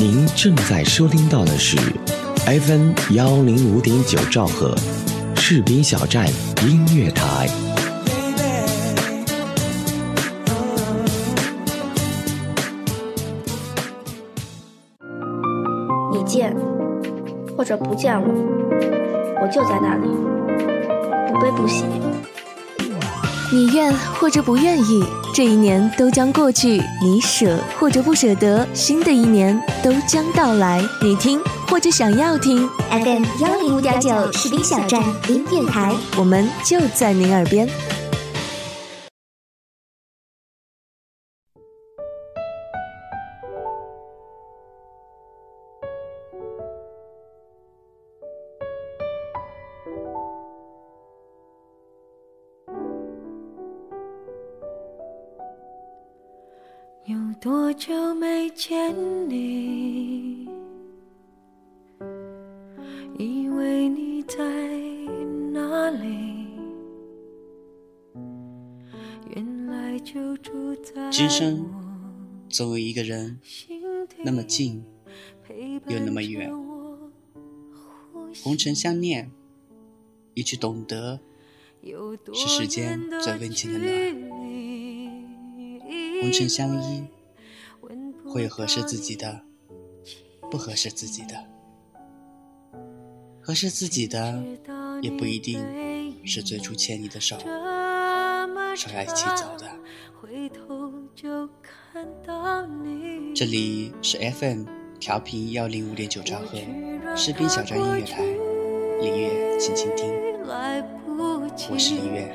您正在收听到的是 FM 幺零五点九兆赫，士兵小站音乐台。你见或者不见我，我就在那里，不悲不喜。你愿或者不愿意，这一年都将过去；你舍或者不舍得，新的一年都将到来。你听或者想要听，FM 幺零五点九士兵小站音乐台，我们就在您耳边。多久没见你？以为你在哪里？原来就住在今生总有一个人，那么近，又那么远。红尘相念，一句懂得，是世间最温情的暖。红尘相依，会有合适自己的，不合适自己的。合适自己的，也不一定是最初牵你的手，手要一起走的。这里是 FM 调频幺零五点九兆赫，士兵小站音乐台，音乐轻轻听。我是李月。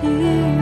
情。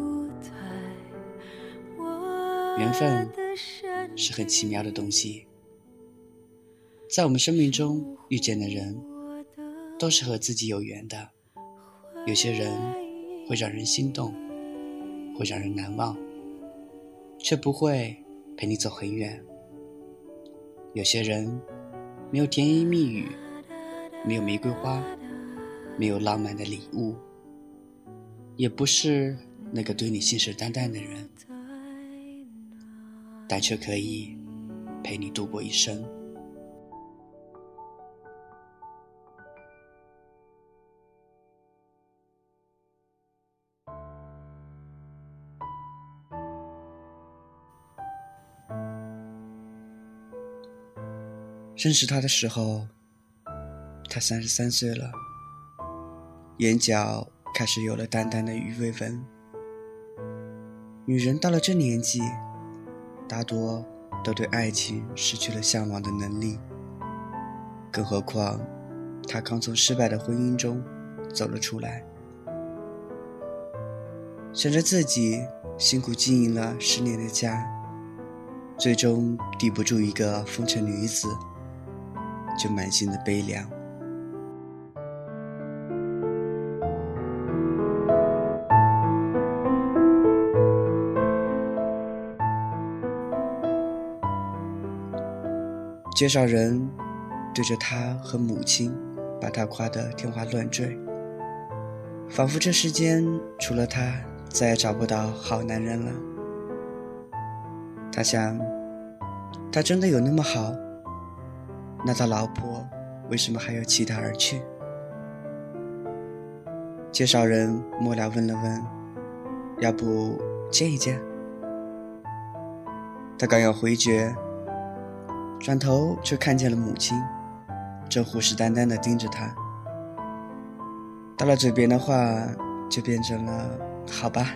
缘分是很奇妙的东西，在我们生命中遇见的人，都是和自己有缘的。有些人会让人心动，会让人难忘，却不会陪你走很远。有些人没有甜言蜜语，没有玫瑰花，没有浪漫的礼物，也不是那个对你信誓旦旦的人，但却可以陪你度过一生。认识他的时候，他三十三岁了，眼角开始有了淡淡的鱼尾纹。女人到了这年纪，大多都对爱情失去了向往的能力，更何况他刚从失败的婚姻中走了出来，想着自己辛苦经营了十年的家，最终抵不住一个风尘女子，就满心的悲凉。介绍人对着他和母亲，把他夸得天花乱坠，仿佛这世间除了他，再也找不到好男人了。他想，他真的有那么好？那他老婆为什么还要弃他而去？介绍人末了问了问，要不见一见？他刚要回绝。转头就看见了母亲，正虎视眈眈地盯着他。到了嘴边的话，就变成了“好吧”。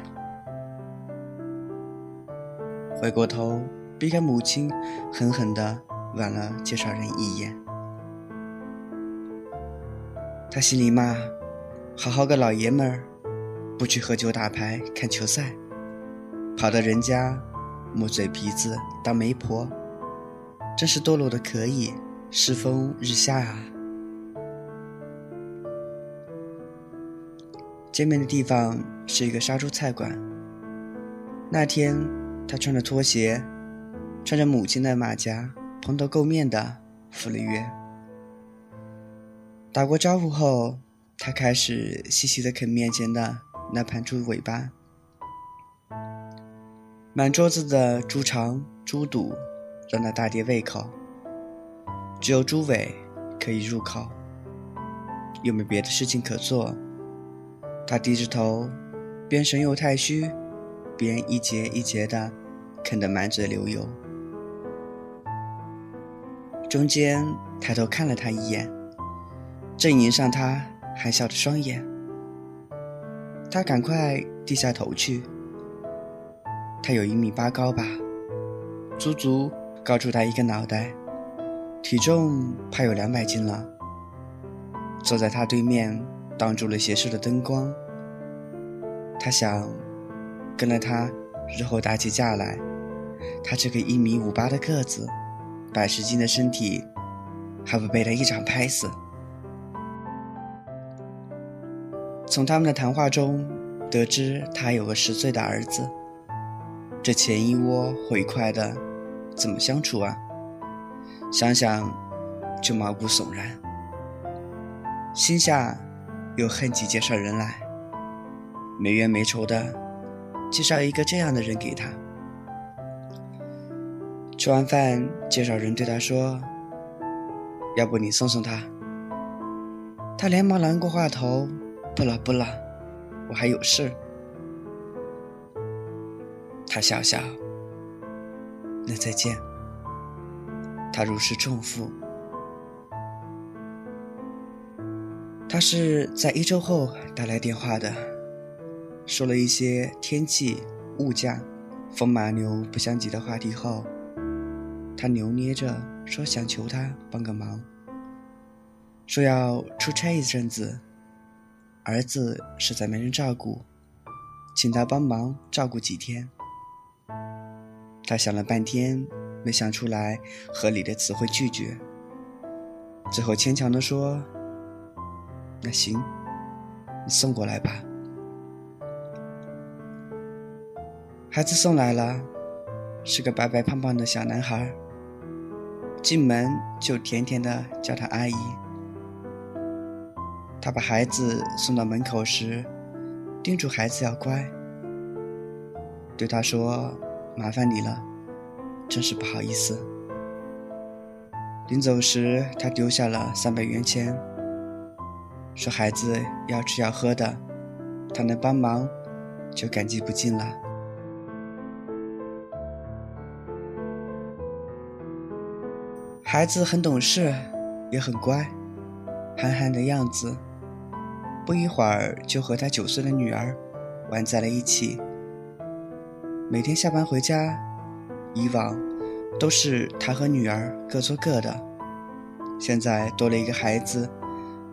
回过头，避开母亲，狠狠地剜了介绍人一眼。他心里骂：“好好个老爷们儿，不去喝酒打牌看球赛，跑到人家抹嘴皮子当媒婆。”真是堕落的可以，世风日下啊！见面的地方是一个杀猪菜馆。那天，他穿着拖鞋，穿着母亲的马甲，蓬头垢面的赴了约。打过招呼后，他开始细细的啃面前的那盘猪尾巴，满桌子的猪肠、猪肚。让那大爹胃口，只有猪尾可以入口，又没别的事情可做。他低着头，边神游太虚，边一节一节的啃得满嘴流油。中间抬头看了他一眼，正迎上他含笑的双眼。他赶快低下头去。他有一米八高吧，足足。高出他一个脑袋，体重怕有两百斤了。坐在他对面，挡住了斜射的灯光。他想，跟了他，日后打起架来，他这个一米五八的个子，百十斤的身体，还不被他一掌拍死？从他们的谈话中得知，他有个十岁的儿子。这前一窝毁快的。怎么相处啊？想想就毛骨悚然，心下又恨起介绍人来，没冤没仇的介绍一个这样的人给他。吃完饭，介绍人对他说：“要不你送送他？”他连忙拦过话头：“不了不了，我还有事。”他笑笑。那再见。他如释重负。他是在一周后打来电话的，说了一些天气、物价、风马牛不相及的话题后，他扭捏着说想求他帮个忙，说要出差一阵子，儿子实在没人照顾，请他帮忙照顾几天。他想了半天，没想出来合理的词汇拒绝，最后牵强的说：“那行，你送过来吧。”孩子送来了，是个白白胖胖的小男孩。进门就甜甜的叫他阿姨。他把孩子送到门口时，叮嘱孩子要乖，对他说。麻烦你了，真是不好意思。临走时，他丢下了三百元钱，说孩子要吃要喝的，他能帮忙，就感激不尽了。孩子很懂事，也很乖，憨憨的样子，不一会儿就和他九岁的女儿玩在了一起。每天下班回家，以往都是他和女儿各做各的，现在多了一个孩子，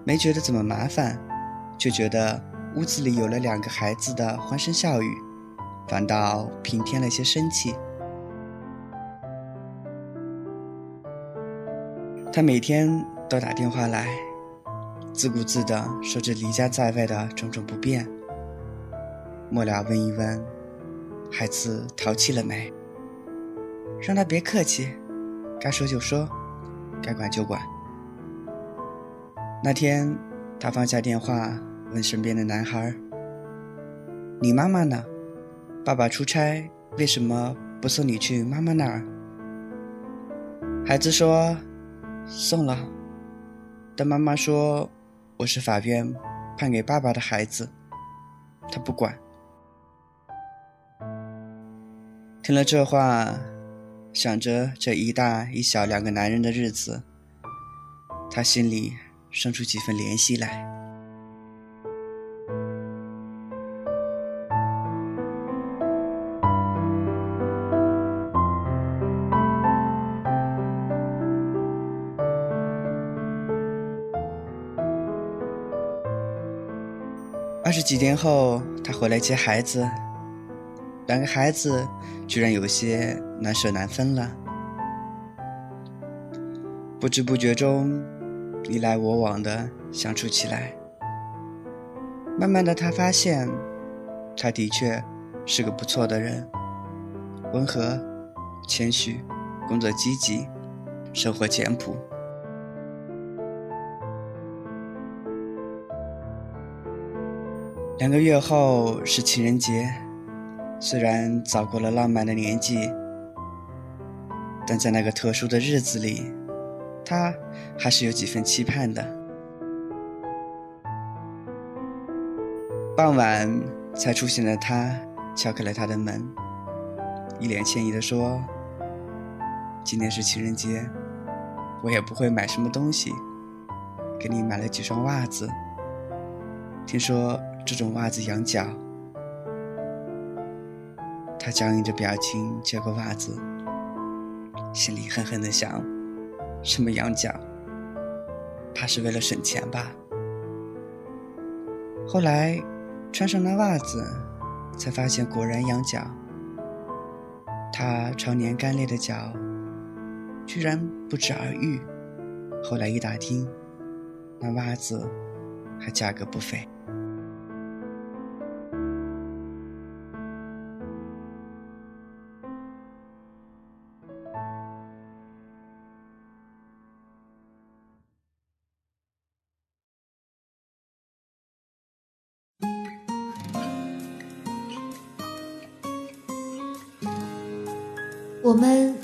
没觉得怎么麻烦，却觉得屋子里有了两个孩子的欢声笑语，反倒平添了些生气。他每天都打电话来，自顾自地说着离家在外的种种不便，末了问一问孩子淘气了没，让他别客气，该说就说，该管就管。那天，他放下电话，问身边的男孩：“你妈妈呢？爸爸出差，为什么不送你去妈妈那儿？”孩子说：“送了，但妈妈说我是法院判给爸爸的孩子，他不管。”听了这话，想着这一大一小两个男人的日子，他心里。生出几分怜惜来。二十几天后，他回来接孩子，两个孩子居然有些难舍难分了，不知不觉中。你来我往的相处起来，慢慢的，他发现，他的确是个不错的人，温和、谦虚、工作积极、生活简朴。两个月后是情人节，虽然早过了浪漫的年纪，但在那个特殊的日子里。他还是有几分期盼的。傍晚才出现的他敲开了他的门，一脸歉意地说：“今天是情人节，我也不会买什么东西，给你买了几双袜子。听说这种袜子养脚。”他僵硬着表情接过袜子，心里狠狠地想。什么羊角？怕是为了省钱吧。后来穿上那袜子，才发现果然羊角。他常年干裂的脚，居然不治而愈。后来一打听，那袜子还价格不菲。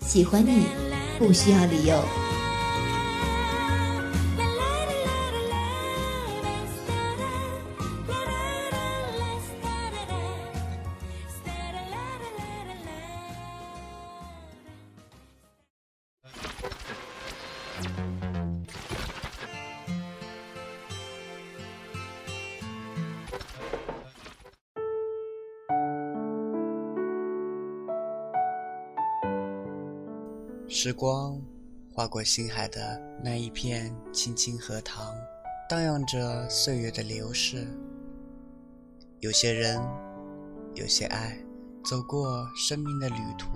喜欢你，不需要理由。时光划过心海的那一片青青荷塘，荡漾着岁月的流逝。有些人，有些爱，走过生命的旅途，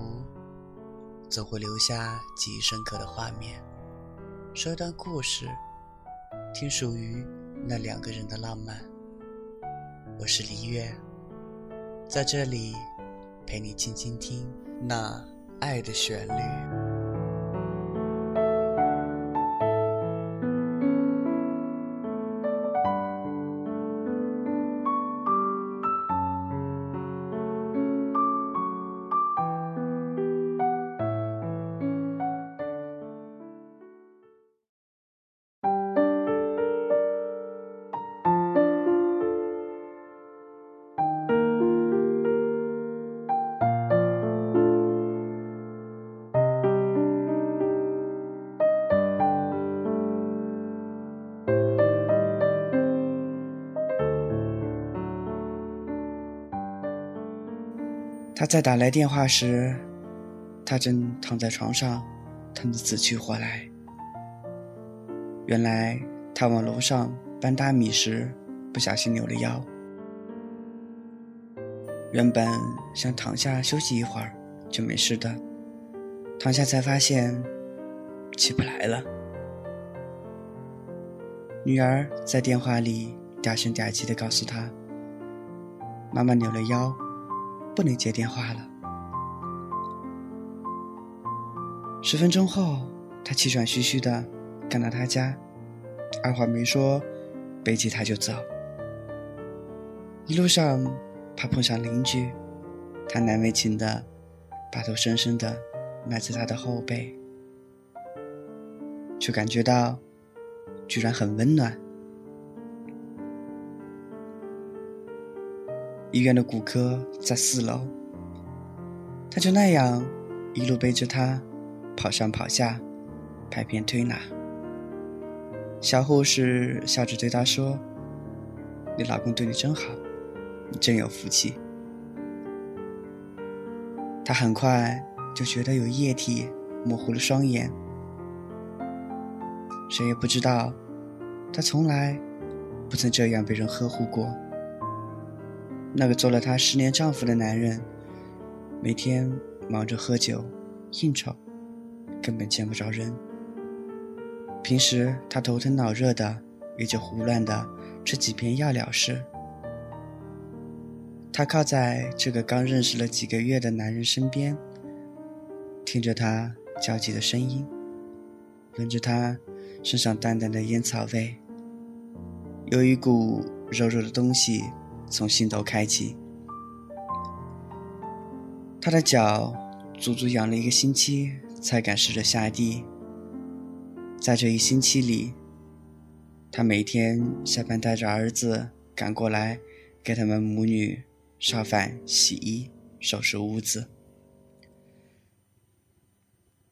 总会留下记忆深刻的画面。说一段故事，听属于那两个人的浪漫。我是黎月，在这里陪你轻轻听那爱的旋律。他在打来电话时，他正躺在床上，疼得死去活来。原来他往楼上搬大米时，不小心扭了腰。原本想躺下休息一会儿就没事的，躺下才发现起不来了。女儿在电话里嗲声嗲气地告诉他：“妈妈扭了腰。”不能接电话了。十分钟后，他气喘吁吁的赶到他家，二话没说，背起他就走。一路上，怕碰上邻居，他难为情的把头深深的埋在他的后背，却感觉到，居然很温暖。医院的骨科在四楼，他就那样一路背着他跑上跑下，拍片推拿。小护士笑着对他说：“你老公对你真好，你真有福气。”他很快就觉得有液体模糊了双眼，谁也不知道，他从来不曾这样被人呵护过。那个做了她十年丈夫的男人，每天忙着喝酒、应酬，根本见不着人。平时她头疼脑热的，也就胡乱的吃几片药了事。她靠在这个刚认识了几个月的男人身边，听着他焦急的声音，闻着他身上淡淡的烟草味，有一股柔柔的东西。从心头开启，他的脚足足养了一个星期才敢试着下地。在这一星期里，他每天下班带着儿子赶过来，给他们母女烧饭、洗衣、收拾屋子。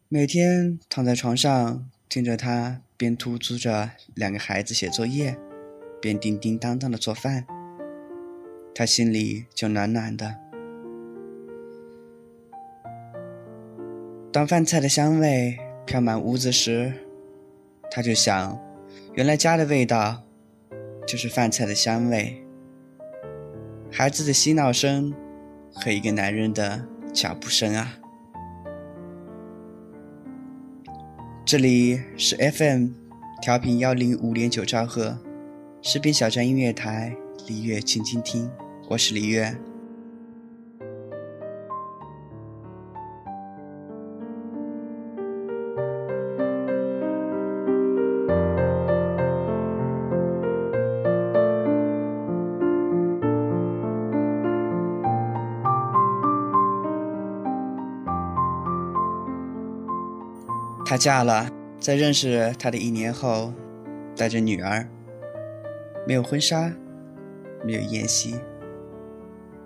每天躺在床上，听着他边督促着两个孩子写作业，边叮叮当当的做饭。他心里就暖暖的。当饭菜的香味飘满屋子时，他就想，原来家的味道就是饭菜的香味，孩子的嬉闹声和一个男人的脚步声啊。这里是 FM 调频幺零五点九兆赫，士兵小站音乐台。李月，请倾听，我是李月。她嫁了，在认识他的一年后，带着女儿，没有婚纱。没有宴席，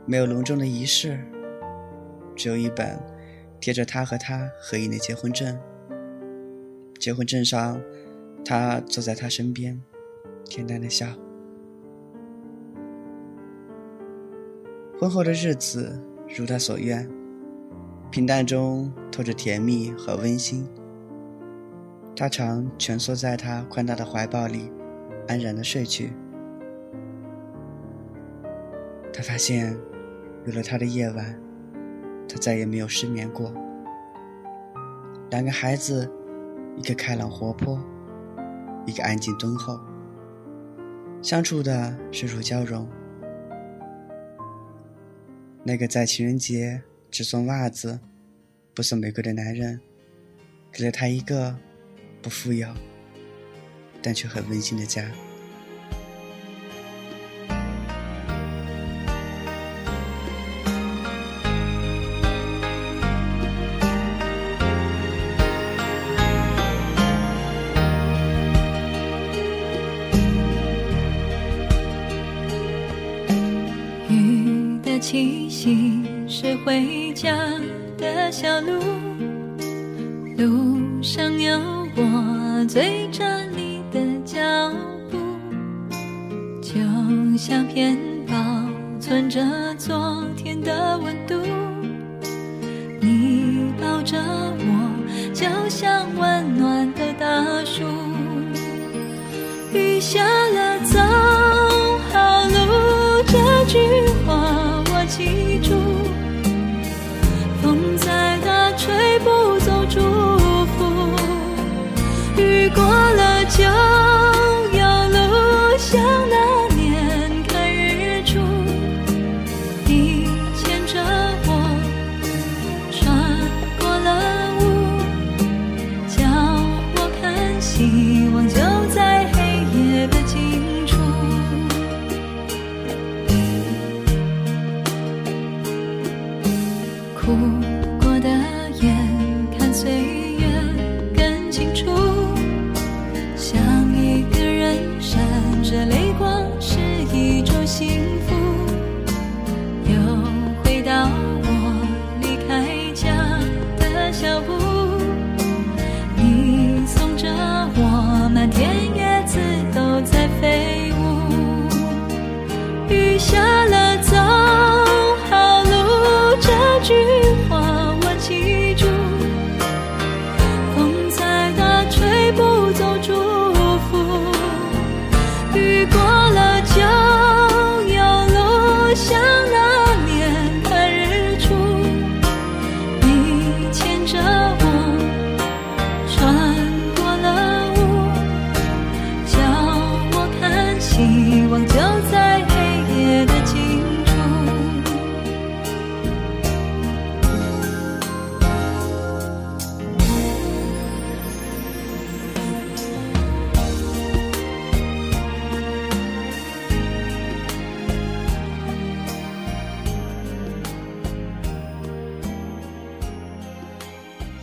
没有隆重的仪式，只有一本贴着他和他合影的结婚证。结婚证上，他坐在他身边，恬淡的笑。婚后的日子如他所愿，平淡中透着甜蜜和温馨。他常蜷缩在他宽大的怀抱里，安然的睡去。他发现，有了他的夜晚，他再也没有失眠过。两个孩子，一个开朗活泼，一个安静敦厚，相处的水乳交融。那个在情人节只送袜子、不送玫瑰的男人，给了他一个不富有，但却很温馨的家。小路，路上有我最真雨下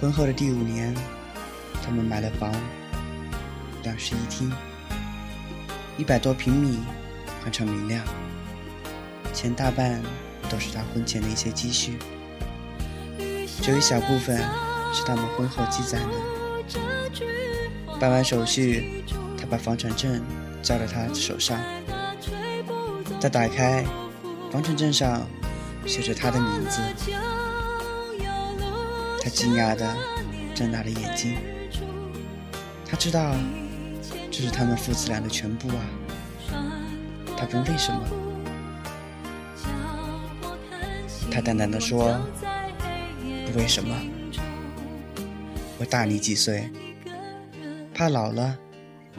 婚后的第五年，他们买了房，两室一厅，一百多平米，宽敞明亮，钱大半都是他婚前的一些积蓄，只有一小部分是他们婚后积攒的。办完手续，他把房产证交到他手上，再打开，房产证上写着他的名字。惊讶地睁大了眼睛，他知道这是他们父子俩的全部啊。他问为什么？他淡淡的说：“不为什么，我大你几岁，怕老了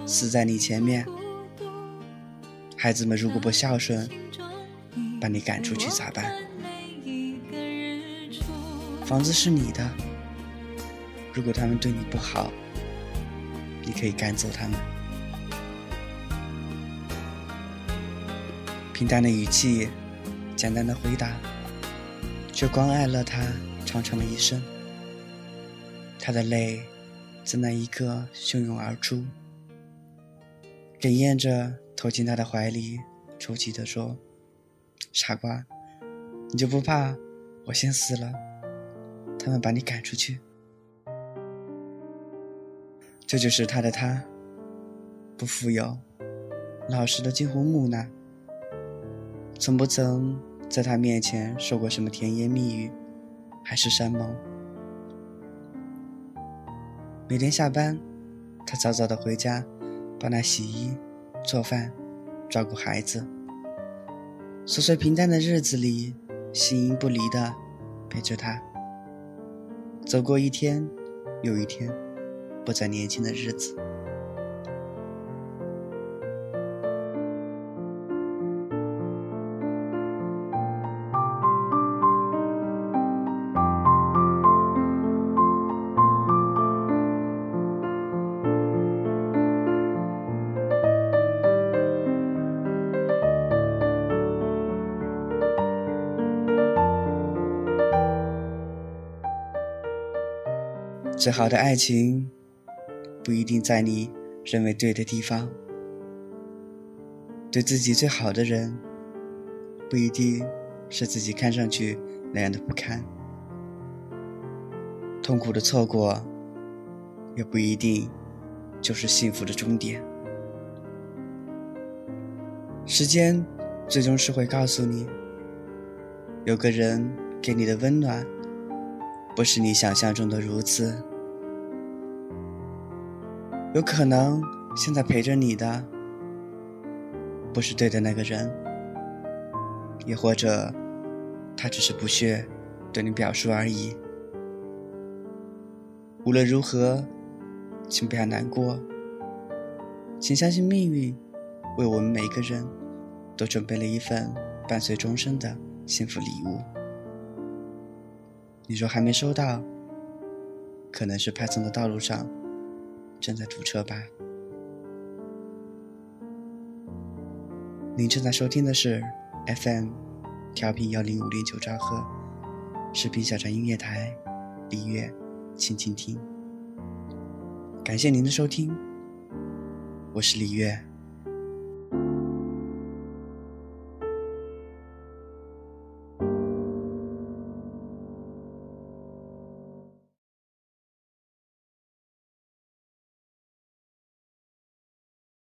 死在你前面。孩子们如果不孝顺，把你赶出去咋办？”房子是你的，如果他们对你不好，你可以赶走他们。平淡的语气，简单的回答，却关爱了他长长的一生。他的泪在那一刻汹涌而出，哽咽着投进他的怀里，抽泣地说：“傻瓜，你就不怕我先死了？”他们把你赶出去，这就是他的他，不富有，老实的近乎木讷，从不曾在他面前说过什么甜言蜜语，海誓山盟。每天下班，他早早的回家，帮他洗衣、做饭、照顾孩子，琐碎平淡的日子里，形影不离的陪着他。走过一天又一天，不再年轻的日子。最好的爱情，不一定在你认为对的地方。对自己最好的人，不一定是自己看上去那样的不堪。痛苦的错过，也不一定就是幸福的终点。时间最终是会告诉你，有个人给你的温暖，不是你想象中的如此。有可能现在陪着你的不是对的那个人，也或者他只是不屑对你表述而已。无论如何，请不要难过，请相信命运为我们每一个人都准备了一份伴随终生的幸福礼物。你说还没收到，可能是派送的道路上。正在堵车吧。您正在收听的是 FM 调频幺零五零九兆赫，视频小站音乐台，李月，请倾听。感谢您的收听，我是李月。